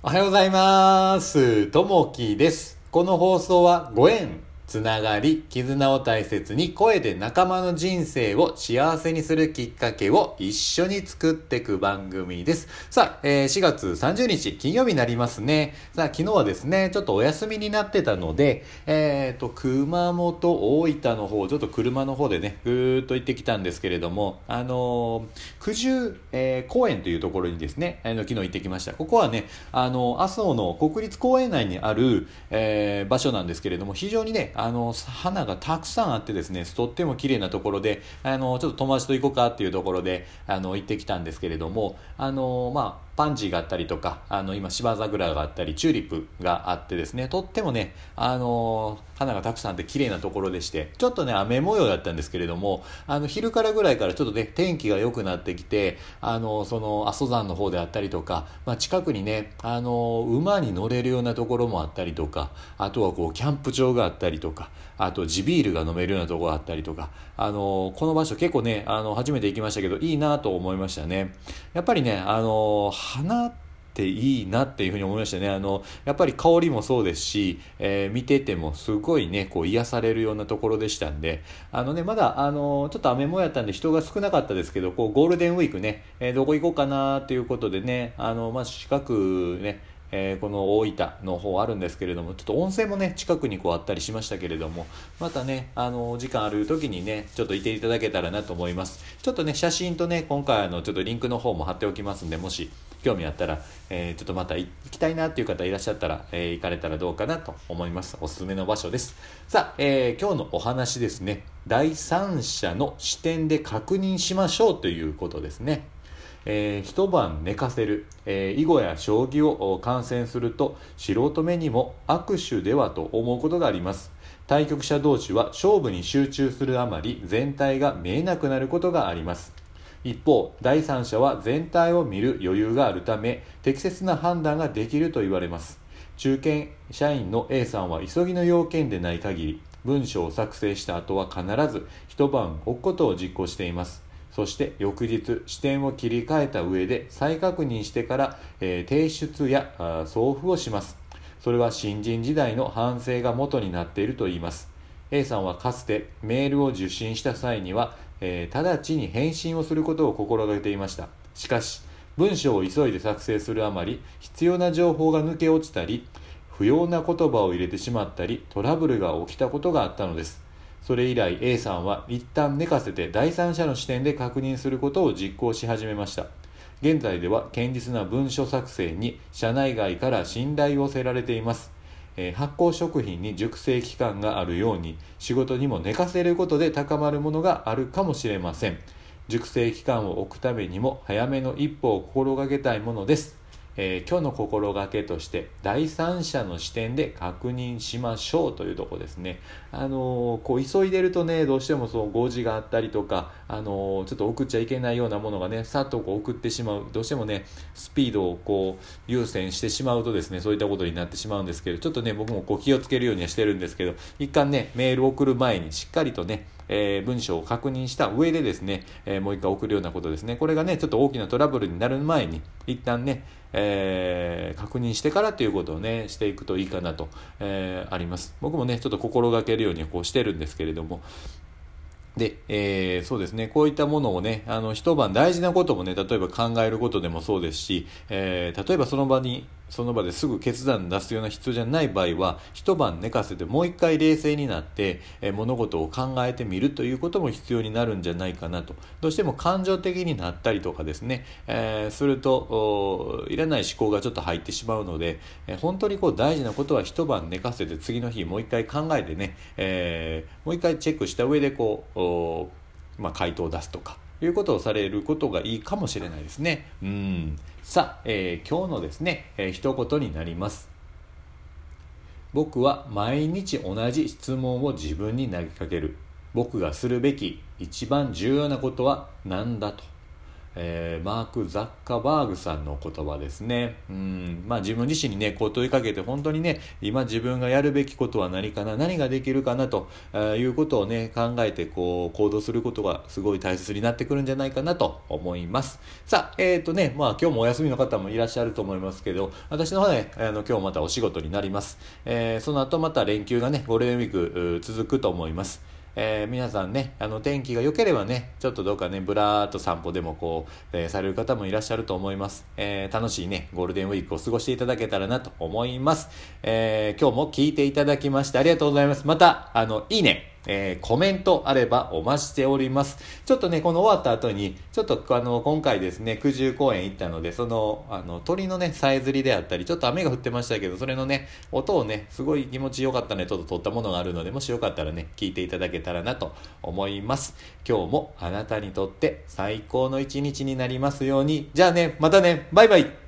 おはようございます。ともきです。この放送はご縁、つながり、絆を大切に声で仲間の人生を幸せにするきっかけを一緒に作っていく番組です。さあ、えー4月30日金曜日になりますね。さあ、昨日はですね、ちょっとお休みになってたので、えっ、と、熊本、大分の方、ちょっと車の方でね、ぐーっと行ってきたんですけれども、あのー九十、えー公園というところにですね、あの昨日行ってきました。ここはね、あの、麻生の国立公園内にある、えー場所なんですけれども、非常にね、あの、花がたくさんあってですね、とっても綺麗なところで、あの、ちょっと友達と行こうかっていうところで、あの、行ってきたんですけれども、あの、まあ、パンジーがあったりとか、あの、今、芝桜があったり、チューリップがあってですね、とってもね、あの、花がたくさんあって綺麗なところでして、ちょっとね、雨模様だったんですけれども、あの、昼からぐらいからちょっとね、天気が良くなってきて、あの、その、阿蘇山の方であったりとか、まあ、近くにね、あの、馬に乗れるようなところもあったりとか、あとはこう、キャンプ場があったりとか、あと、地ビールが飲めるようなところがあったりとか、あの、この場所結構ね、あの、初めて行きましたけど、いいなと思いましたね。やっぱりね、あの、花っていいなっていうふうに思いましたね。あの、やっぱり香りもそうですし、えー見ててもすごいね、こう癒されるようなところでしたんで、あのね、まだ、あの、ちょっと雨もやったんで人が少なかったですけど、こう、ゴールデンウィークね、えーどこ行こうかなっていうことでね、あの、まあ、近くね、えーこの大分の方あるんですけれどもちょっと温泉もね近くにこうあったりしましたけれどもまたねあの時間ある時にねちょっといていただけたらなと思いますちょっとね写真とね今回あのちょっとリンクの方も貼っておきますんでもし興味あったら、えーちょっとまた行きたいなっていう方いらっしゃったら、えー行かれたらどうかなと思います。おすすめの場所です。さあ、えー今日のお話ですね。第三者の視点で確認しましょうということですね。えー一晩寝かせる、えー囲碁や将棋を観戦すると素人目にも握手ではと思うことがあります。対局者同士は勝負に集中するあまり全体が見えなくなることがあります。一方第三者は全体を見る余裕があるため適切な判断ができると言われます。中堅社員の A さんは急ぎの要件でない限り文章を作成した後は必ず一晩置くことを実行しています。そして翌日視点を切り替えた上で再確認してから、えー提出や送付をします。それは新人時代の反省が元になっていると言います。A さんはかつてメールを受信した際には、えー直ちに返信をすることを心がけていました。しかし文章を急いで作成するあまり必要な情報が抜け落ちたり不要な言葉を入れてしまったりトラブルが起きたことがあったのです。それ以来 A さんは一旦寝かせて第三者の視点で確認することを実行し始めました。現在では堅実な文書作成に社内外から信頼を寄せられています。え発酵食品に熟成期間があるように仕事にも寝かせることで高まるものがあるかもしれません。熟成期間を置くためにも早めの一歩を心がけたいものです、えー今日の心がけとして第三者の視点で確認しましょうというとこですね。あのーこう急いでるとねどうしてもそう5時があったりとかあのーちょっと送っちゃいけないようなものがねさっとこう送ってしまう。どうしてもねスピードをこう優先してしまうとですねそういったことになってしまうんですけどちょっとね僕もこう気をつけるようにはしてるんですけど一旦ねメールを送る前にしっかりとねえー文章を確認した上でですね、えーもう一回送るようなことですね。これがね、ちょっと大きなトラブルになる前に、一旦ね、えー確認してからということをね、していくといいかなと、えあります。僕もね、ちょっと心がけるようにこうしてるんですけれども、で、えーそうですね、こういったものをね、あの、一晩大事なこともね、例えば考えることでもそうですし、えー例えばその場に、その場ですぐ決断出すような必要じゃない場合は、一晩寝かせてもう一回冷静になって、物事を考えてみるということも必要になるんじゃないかなと。どうしても感情的になったりとかですね、えーすると、いらない思考がちょっと入ってしまうので、本当にこう大事なことは一晩寝かせて次の日もう一回考えてね、えーもう一回チェックした上でこう、まあ、回答を出すとかいうことをされることがいいかもしれないですね。うん。さあ、えー今日のですね、えー一言になります。僕は毎日同じ質問を自分に投げかける。僕がするべき一番重要なことは何だと。えー、マーク・ザッカバーグさんの言葉ですね。うん、まあ自分自身にね、こう問いかけて本当にね、今自分がやるべきことは何かな、何ができるかなということをね、考えてこう行動することがすごい大切になってくるんじゃないかなと思います。さあ、えっ、ー、とね、まあ今日もお休みの方もいらっしゃると思いますけど、私の方ね、あの今日またお仕事になります。えー、その後また連休がね、ゴールデンウィーク続くと思います。えー、皆さんね、あの天気が良ければね、ちょっとどうかね、ぶらーっと散歩でもこう、えー、される方もいらっしゃると思います。えー、楽しいね、ゴールデンウィークを過ごしていただけたらなと思います。え今日も聞いていただきましてありがとうございます。また、あの、いいね。えー、コメントあればお待ちしております。ちょっとね、この終わった後に、ちょっとあの、今回ですね、九十公園行ったので、その、あの、鳥のね、さえずりであったり、ちょっと雨が降ってましたけど、それのね、音をね、すごい気持ちよかったので、ちょっと撮ったものがあるので、もしよかったらね、聞いていただけたらなと思います。今日もあなたにとって最高の一日になりますように。じゃあね、またね、バイバイ